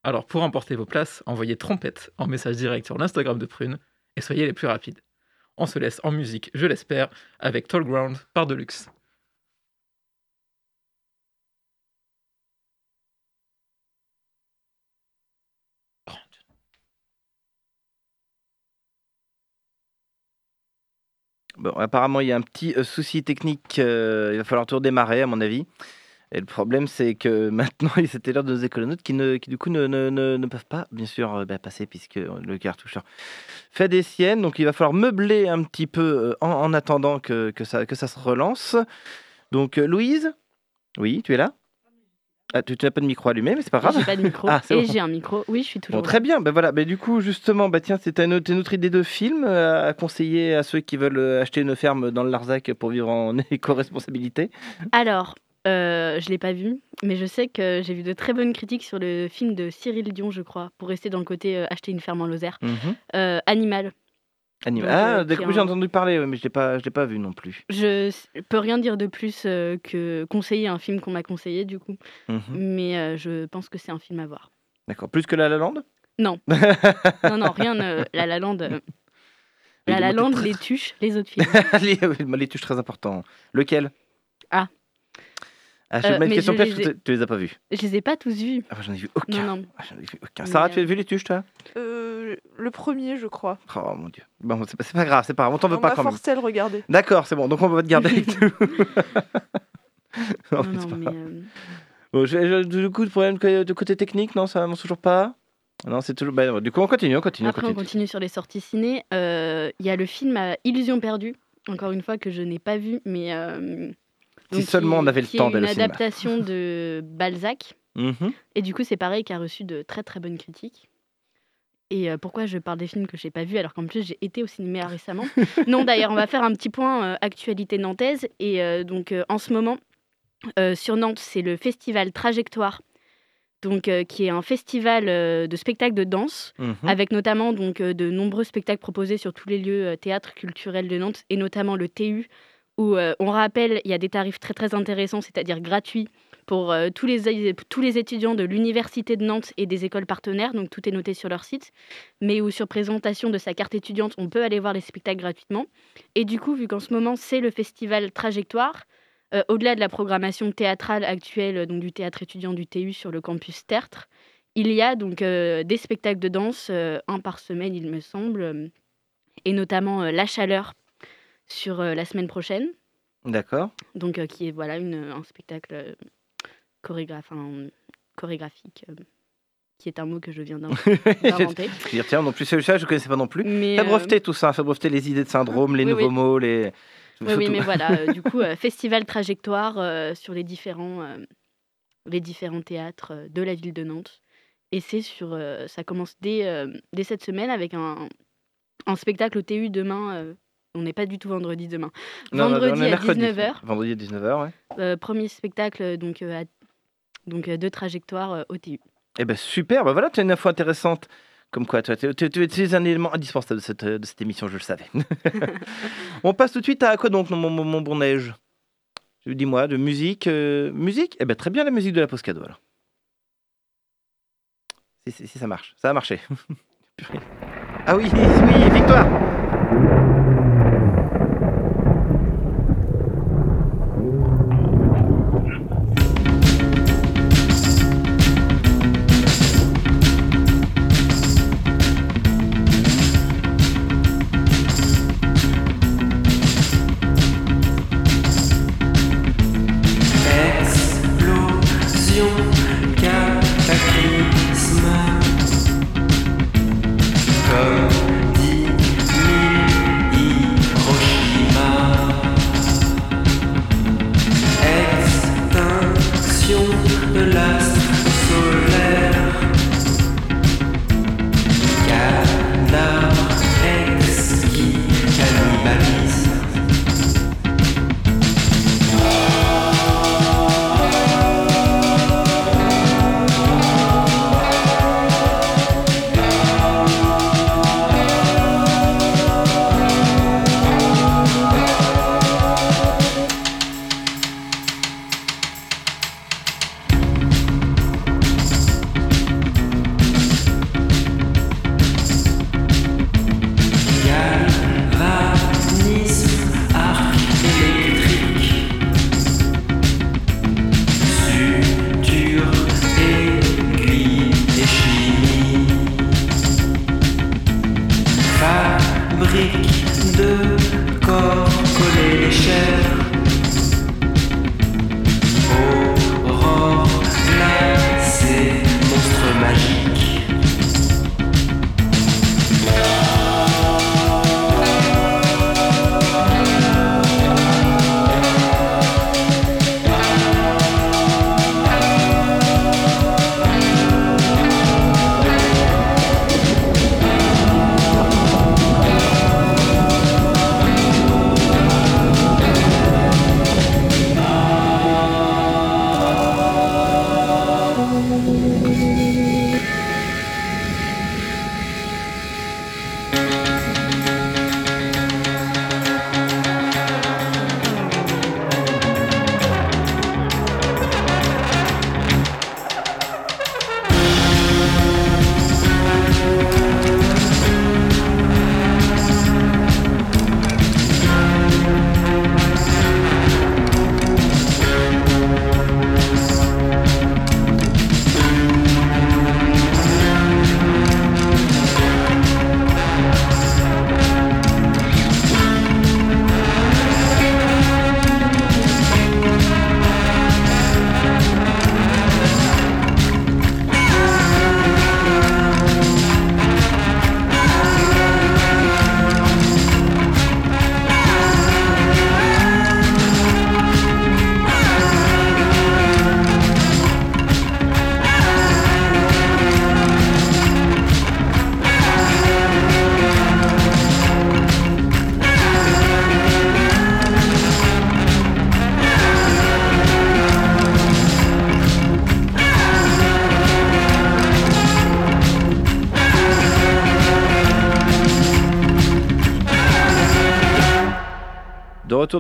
Alors pour emporter vos places, envoyez trompette en message direct sur l'Instagram de Prune et soyez les plus rapides. On se laisse en musique, je l'espère, avec Tall Ground par Deluxe. Bon, apparemment, il y a un petit euh, souci technique. euh, il va falloir tout redémarrer, à mon avis. Et le problème, c'est que [laughs] maintenant, c'était l'heure de nos écolonautes qui, qui du coup, ne, peuvent pas, bien sûr, euh, bah, passer puisque le cartoucheur fait des siennes. Donc, il va falloir meubler un petit peu en, en attendant que, ça, se relance. Donc, Louise? Oui, tu es là? Ah, Tu n'as pas de micro allumé, mais c'est pas grave. J'ai pas de micro [laughs] Ah, et bon. j'ai un micro. Oui, je suis toujours Bon, très bien, ben voilà, ben du coup justement, bah tiens, c'est une, autre- idée de film euh, à conseiller à ceux qui veulent euh, acheter une ferme dans le Larzac pour vivre en [laughs] éco-responsabilité. Alors, euh, je l'ai pas vu, mais je sais que j'ai vu de très bonnes critiques sur le film de Cyril Dion, je crois, pour rester dans le côté euh, acheter une ferme en Lozère. Euh, Animal. Donc, ah, euh, est j'ai entendu parler, mais je l'ai pas, je l'ai pas vu non plus. Je peux rien dire de plus euh, que conseiller un film qu'on m'a conseillé, du coup. Mhm. Mais euh, je pense que c'est un film à voir. D'accord, plus que La La Land? Non. [laughs] non, non, rien. euh, La La Land. euh, Mais La La dis-moi, Land, t'es les [laughs] tuches, les autres films. les, touches très importants. Lequel? Ah. Ah, je Euh, mets une question je piège, ai- tu tu les as pas vus. Je les ai pas tous vus. Ah, j'en ai vu aucun. Non, non. Ah, j'en ai vu aucun. Sarah, tu euh, as vu les tuches, toi? Euh, le premier, je crois. Oh mon dieu. Bon, c'est pas, grave, c'est pas grave, on t'en veut On pas quand même. forcé à le regarder. D'accord, c'est bon, donc on va te garder avec [laughs] nous. [laughs] Non, Non, mais c'est non, pas mais, grave. euh, Bon, j'ai- j'ai- du coup, le problème de côté technique, non, ça avance toujours pas? Non, c'est toujours. bah, du coup, on continue, on continue, on Après, on continue. continue sur les sorties ciné. Euh, Il y a le film euh, Illusion perdue, encore une fois que je n'ai pas vu, mais euh, Si seulement on avait le temps est d'aller une au cinéma. adaptation de Balzac. Mhm. Et du coup, c'est pareil, qui a reçu de très très bonnes critiques. Et euh, pourquoi je parle des films que j'ai pas vus alors qu'en plus j'ai été au cinéma récemment [laughs] Non, d'ailleurs, on va faire un petit point euh, actualité nantaise. Et euh, donc, euh, en ce moment, euh, sur Nantes, c'est le festival Trajectoire, donc euh, qui est un festival euh, de spectacles de danse, Mhm. avec notamment donc euh, de nombreux spectacles proposés sur tous les lieux euh, théâtres culturels de Nantes et notamment le TU où euh, on rappelle il y a des tarifs très très intéressants, c'est-à-dire gratuits pour euh, tous, les, tous les étudiants de l'université de Nantes et des écoles partenaires, donc tout est noté sur leur site, mais où sur présentation de sa carte étudiante, on peut aller voir les spectacles gratuitement. Et du coup, vu qu'en ce moment c'est le festival Trajectoire, euh, au-delà de la programmation théâtrale actuelle donc du théâtre étudiant du TU sur le campus Tertre, il y a donc des spectacles de danse, un par semaine il me semble, et notamment La Chaleur sur euh, la semaine prochaine, D'accord. donc euh, qui est voilà une, un spectacle euh, chorégraphe, chorégraphique, qui est un mot que je viens d'in- [laughs] d'inventer. Dire, tiens, non plus celui-là, je connaissais pas non plus. Mais, euh, breveter tout ça, fais breveter les idées de syndrome, les Oui, nouveaux oui. mots, les. Oui, oui, mais [laughs] voilà, euh, du coup, euh, festival trajectoire sur les différents, les différents théâtres de la ville de Nantes. Et c'est sur, ça commence dès, dès cette semaine avec un, un spectacle au TU demain, on n'est pas du tout vendredi demain. Non, vendredi à mercredi. 19h, Vendredi à 19h, ouais. euh, premier spectacle donc, euh, à- donc euh, de trajectoire euh, au TU. Eh ben super, bah voilà, tu as une info intéressante. Comme quoi, tu es, un élément indispensable de cette, de cette émission, je le savais. [laughs] On passe tout de suite à quoi donc, mon, mon, mon bon neige? Dis-moi, de musique Musique? Eh ben très bien, la musique de la cadeau alors. Si, si, si, ça marche, ça a marché. [laughs] Ah oui, oui, victoire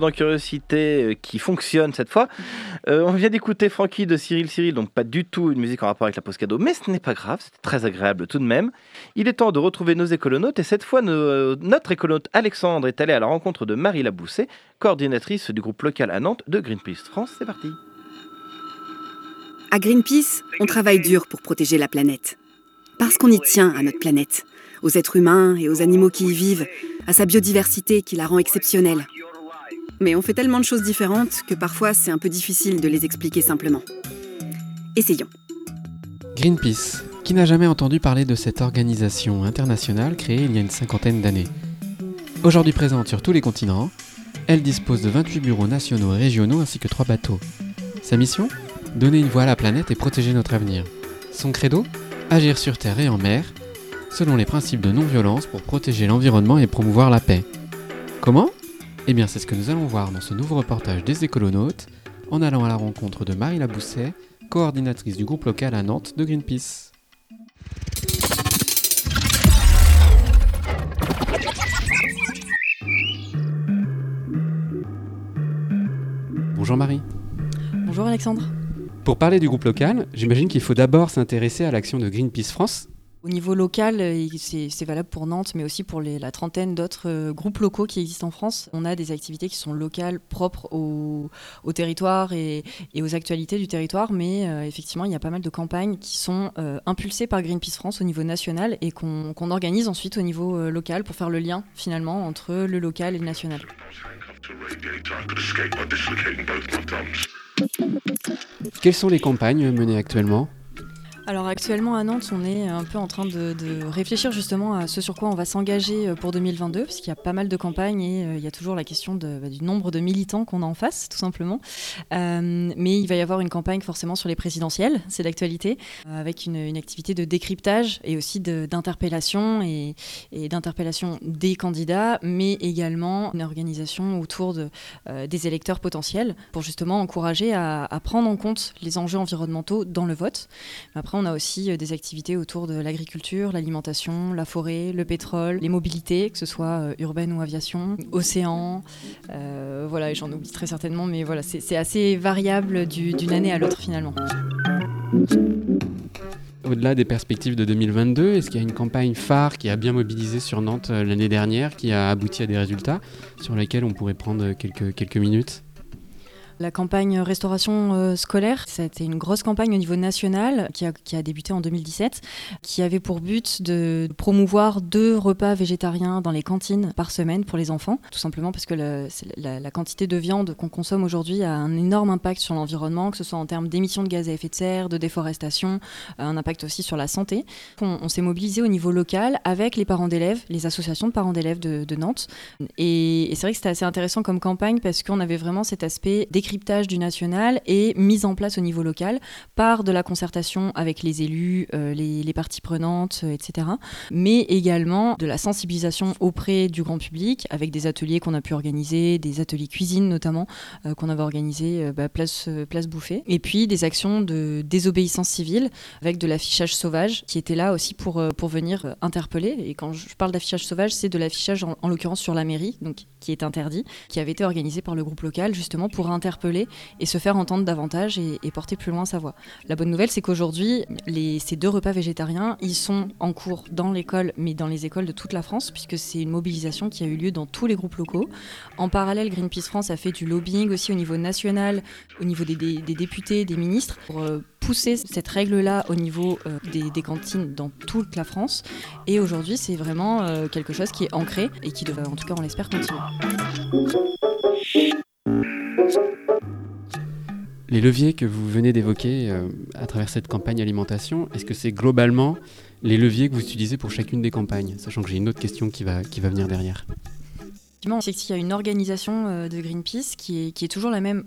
dans Curiosité euh, qui fonctionne cette fois. Euh, on vient d'écouter Frankie de Cyril Cyril, donc pas du tout une musique en rapport avec la pause cadeau, mais ce n'est pas grave, c'était très agréable tout de même. Il est temps de retrouver nos écolonautes et cette fois nos- notre écolonaute Alexandre est allé à la rencontre de Marie Labousset, coordinatrice du groupe local à Nantes de Greenpeace France. C'est parti. À Greenpeace, on travaille dur pour protéger la planète. Parce qu'on y tient à notre planète, aux êtres humains et aux animaux qui y vivent, à sa biodiversité qui la rend exceptionnelle. Mais on fait tellement de choses différentes que parfois c'est un peu difficile de les expliquer simplement. Essayons. Greenpeace, qui n'a jamais entendu parler de cette organisation internationale créée il y a une cinquantaine d'années Aujourd'hui présente sur tous les continents, elle dispose de 28 bureaux nationaux et régionaux ainsi que 3 bateaux. Sa mission? Donner une voix à la planète et protéger notre avenir. Son credo? Agir sur terre et en mer, selon les principes de non-violence pour protéger l'environnement et promouvoir la paix. Comment? Eh bien, c'est ce que nous allons voir dans ce nouveau reportage des écolonautes en allant à la rencontre de Marie Labousset, coordinatrice du groupe local à Nantes de Greenpeace. Bonjour Marie. Bonjour Alexandre. Pour parler du groupe local, j'imagine qu'il faut d'abord s'intéresser à l'action de Greenpeace France. Au niveau local, euh, c'est valable pour Nantes, mais aussi pour la trentaine d'autres euh, groupes locaux qui existent en France. On a des activités qui sont locales, propres au, territoire et, aux actualités du territoire, mais euh, effectivement, il y a pas mal de campagnes qui sont impulsées par Greenpeace France au niveau national et qu'on qu organise ensuite au niveau local pour faire le lien finalement entre le local et le national. Quelles sont les campagnes menées actuellement? Alors actuellement à Nantes, on est un peu en train de, réfléchir justement à ce sur quoi on va s'engager pour 2022, parce qu'il y a pas mal de campagnes et euh, il y a toujours la question bah, du nombre de militants qu'on a en face, tout simplement. Euh, mais il va y avoir une campagne forcément sur les présidentielles, c'est d'actualité, euh, avec une, activité de décryptage et aussi d'interpellation et, d'interpellation des candidats, mais également une organisation autour de, euh, des électeurs potentiels pour justement encourager à, prendre en compte les enjeux environnementaux dans le vote. On a aussi euh, des activités autour de l'agriculture, l'alimentation, la forêt, le pétrole, les mobilités, que ce soit euh, urbaine ou aviation, océan. Euh, voilà, j'en oublie très certainement, mais voilà, c'est assez variable d'une année à l'autre finalement. Au-delà des perspectives de 2022, est-ce qu'il y a une campagne phare qui a bien mobilisé sur Nantes l'année dernière, qui a abouti à des résultats sur lesquels on pourrait prendre quelques minutes? La campagne restauration euh, scolaire, c'était une grosse campagne au niveau national qui a, débuté en 2017, qui avait pour but de promouvoir deux repas végétariens dans les cantines par semaine pour les enfants, tout simplement parce que la, quantité de viande qu'on consomme aujourd'hui a un énorme impact sur l'environnement, que ce soit en termes d'émissions de gaz à effet de serre, de déforestation, un impact aussi sur la santé. On, s'est mobilisé au niveau local avec les parents d'élèves, les associations de parents d'élèves de, Nantes. Et, et c'est vrai que c'était assez intéressant comme campagne parce qu'on avait vraiment cet aspect décryptage du national et mise en place au niveau local par de la concertation avec les élus, euh, les, parties prenantes, euh, etc. Mais également de la sensibilisation auprès du grand public avec des ateliers qu'on a pu organiser, des ateliers cuisine notamment euh, qu'on avait organisé bah, place, place Bouffée. Et puis des actions de désobéissance civile avec de l'affichage sauvage qui était là aussi pour, pour venir interpeller. Et quand je parle d'affichage sauvage, c'est de l'affichage en, en l'occurrence sur la mairie, qui est interdit, qui avait été organisé par le groupe local justement pour interpeller et se faire entendre davantage et, porter plus loin sa voix. La bonne nouvelle, c'est qu'aujourd'hui, ces deux repas végétariens, ils sont en cours dans l'école, mais dans les écoles de toute la France, puisque c'est une mobilisation qui a eu lieu dans tous les groupes locaux. En parallèle, Greenpeace France a fait du lobbying aussi au niveau national, au niveau des, députés, des ministres, pour euh, pousser cette règle-là au niveau euh, des, des, cantines dans toute la France. Et aujourd'hui, c'est vraiment euh, quelque chose qui est ancré et qui devrait, en tout cas, on l'espère, continuer. Les leviers que vous venez d'évoquer euh, à travers cette campagne alimentation, est-ce que c'est globalement les leviers que vous utilisez pour chacune des campagnes Sachant que j'ai une autre question qui va, qui venir derrière? C'est qu'il y a une organisation euh, de Greenpeace qui est, qui est toujours la même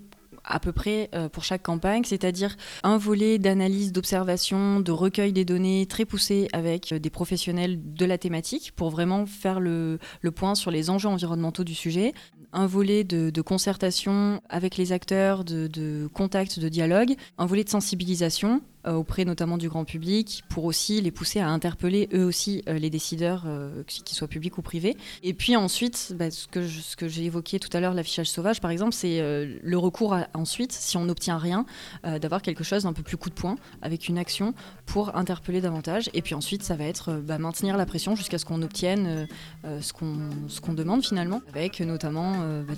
à peu près euh, pour chaque campagne, c'est-à-dire un volet d'analyse, d'observation, de recueil des données très poussé avec euh, des professionnels de la thématique pour vraiment faire le, point sur les enjeux environnementaux du sujet, un volet de, concertation avec les acteurs, de, de, contact, de dialogue, un volet de sensibilisation auprès notamment du grand public pour aussi les pousser à interpeller eux aussi euh, les décideurs, euh, qu'ils soient publics ou privés. Et puis ensuite, bah, ce que, j'ai évoqué tout à l'heure, l'affichage sauvage par exemple, c'est euh, le recours à, ensuite, si on n'obtient rien, euh, d'avoir quelque chose d'un peu plus coup de poing avec une action pour interpeller davantage. Et puis ensuite, ça va être bah, maintenir la pression jusqu'à ce qu'on obtienne euh, ce qu'on demande finalement, avec notamment bah,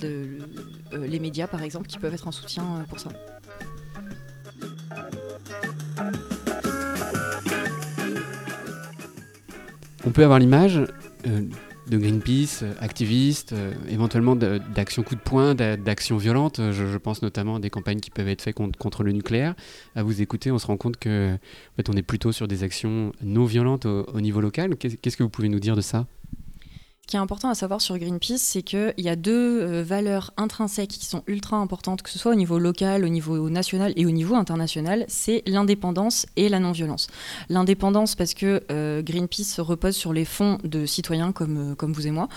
les médias par exemple qui peuvent être un soutien pour ça. On peut avoir l'image euh, de Greenpeace, euh, activistes, euh, éventuellement d'actions coup de poing, d'actions violentes. Je, pense notamment à des campagnes qui peuvent être faites contre, le nucléaire. À vous écouter, on se rend compte que en fait, est plutôt sur des actions non violentes au niveau local. Qu'est-ce que vous pouvez nous dire de ça? Qui est important à savoir sur Greenpeace, c'est qu'il y a deux euh, valeurs intrinsèques qui sont ultra importantes, que ce soit au niveau local, au niveau national et au niveau international, c'est l'indépendance et la non-violence. L'indépendance parce que euh, Greenpeace repose sur les fonds de citoyens comme, euh, comme vous et moi,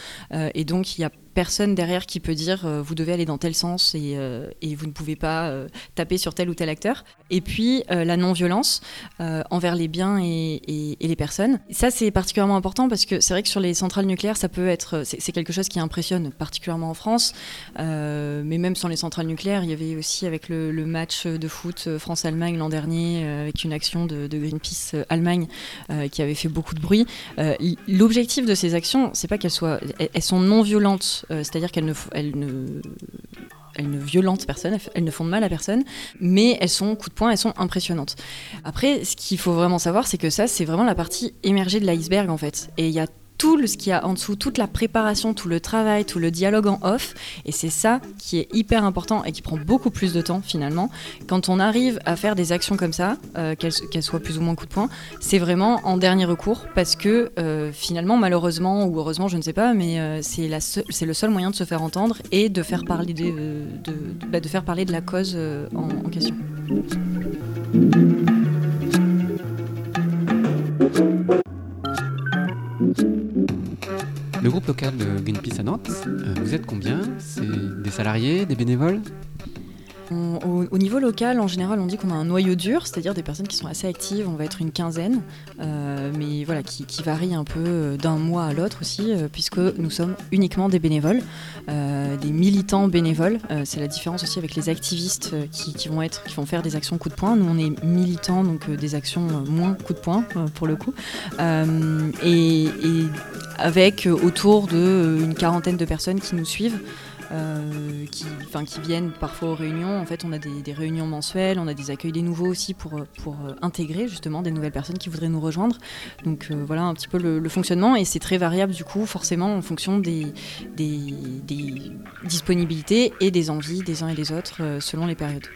et donc il y a personne derrière qui peut dire euh, vous devez aller dans tel sens et, euh, et vous ne pouvez pas euh, taper sur tel ou tel acteur. Et puis la non-violence envers les biens et, et- les personnes. Ça, c'est particulièrement important parce que c'est vrai que sur les centrales nucléaires, ça peut être. C'est quelque chose qui impressionne particulièrement en France. Mais même sans les centrales nucléaires, il y avait aussi avec le, match de foot France-Allemagne l'an dernier, avec une action de, de Greenpeace Allemagne qui avait fait beaucoup de bruit. L'objectif de ces actions, c'est pas qu'elles soient, elles sont non violentes, euh, c'est-à-dire qu'elles ne, violentent personne, elles ne font de mal à personne, mais elles sont, coup de poing, elles sont impressionnantes. Après, ce qu'il faut vraiment savoir, c'est que ça, c'est vraiment la partie émergée de l'iceberg, en fait. Et il y a tout ce qu'il y a en dessous, toute la préparation, tout le travail, tout le dialogue en off, et c'est ça qui est hyper important et qui prend beaucoup plus de temps, finalement. Quand on arrive à faire des actions comme ça, euh, qu'elles soient plus ou moins coup de poing, c'est vraiment en dernier recours, parce que euh, finalement, malheureusement, ou heureusement, je ne sais pas, mais euh, c'est le seul moyen de se faire entendre et de faire parler bah, de la cause en question. Le groupe local de Greenpeace à Nantes, euh, vous êtes combien? C'est des salariés, des bénévoles? Au, au niveau local, en général, on dit qu'on a un noyau dur, c'est-à-dire des personnes qui sont assez actives. On va être une quinzaine, euh, mais voilà, qui, qui varie un peu euh, d'un mois à l'autre aussi, euh, puisque nous sommes uniquement des bénévoles, des militants bénévoles. C'est la différence aussi avec les activistes qui, vont être, qui vont faire des actions coup de poing. Nous, on est militants, donc des actions moins coup de poing pour le coup, et, et avec autour de euh, une quarantaine de personnes qui nous suivent euh, qui, viennent parfois aux réunions. En fait, on a des, réunions mensuelles, on a des accueils des nouveaux aussi pour, euh, intégrer justement des nouvelles personnes qui voudraient nous rejoindre. Donc euh, voilà un petit peu le, fonctionnement et c'est très variable du coup forcément en fonction des, disponibilités et des envies des uns et des autres selon les périodes.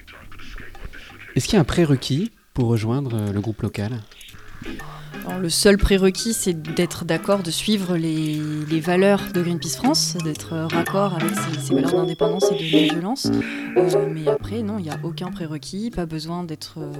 Est-ce qu'il y a un prérequis pour rejoindre le groupe local? Le seul prérequis, c'est d'être d'accord, de suivre les, valeurs de Greenpeace France, d'être raccord avec ces valeurs d'indépendance et de non-violence. Euh, mais après, non, il n'y a aucun prérequis, pas besoin d'être euh,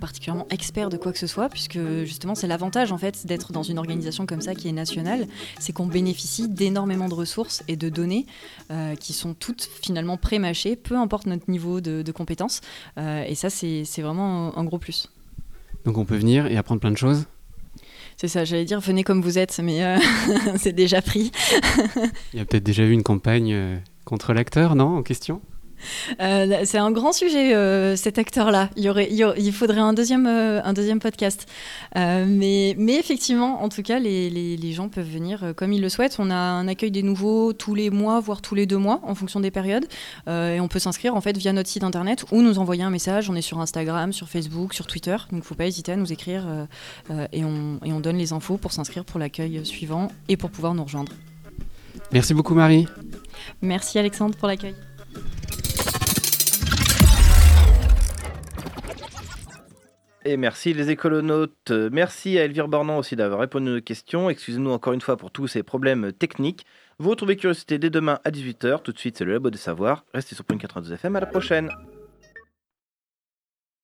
particulièrement expert de quoi que ce soit, puisque justement, c'est l'avantage en fait d'être dans une organisation comme ça qui est nationale, c'est qu'on bénéficie d'énormément de ressources et de données euh, qui sont toutes finalement pré-mâchées, peu importe notre niveau de, de compétence. Et ça, c'est vraiment un gros plus. Donc on peut venir et apprendre plein de choses? C'est ça, j'allais dire venez comme vous êtes, mais euh, [laughs] c'est déjà pris. Il y a peut-être déjà eu une campagne euh, contre l'acteur, non, en question? Euh, c'est un grand sujet, euh, cet acteur-là. Il, y aurait, il, y aurait- il faudrait un deuxième, euh, un deuxième podcast. Mais, mais effectivement, en tout cas, les, les- les gens peuvent venir comme ils le souhaitent. On a un accueil des nouveaux tous les mois, voire tous les deux mois, en fonction des périodes. Et on peut s'inscrire en fait via notre site internet ou nous envoyer un message. On est sur Instagram, sur Facebook, sur Twitter. Donc, il ne faut pas hésiter à nous écrire et, on, et on donne les infos pour s'inscrire pour l'accueil suivant et pour pouvoir nous rejoindre. Merci beaucoup Marie. Merci Alexandre pour l'accueil. Et merci les écolonautes. Euh, Merci à Elvire Bornand aussi d'avoir répondu à nos questions. Excusez-nous encore une fois pour tous ces problèmes techniques. Vous retrouvez Curiosité dès demain à 18h. Tout de suite, c'est le Labo des Savoirs. Restez sur Point 92 FM. À la prochaine.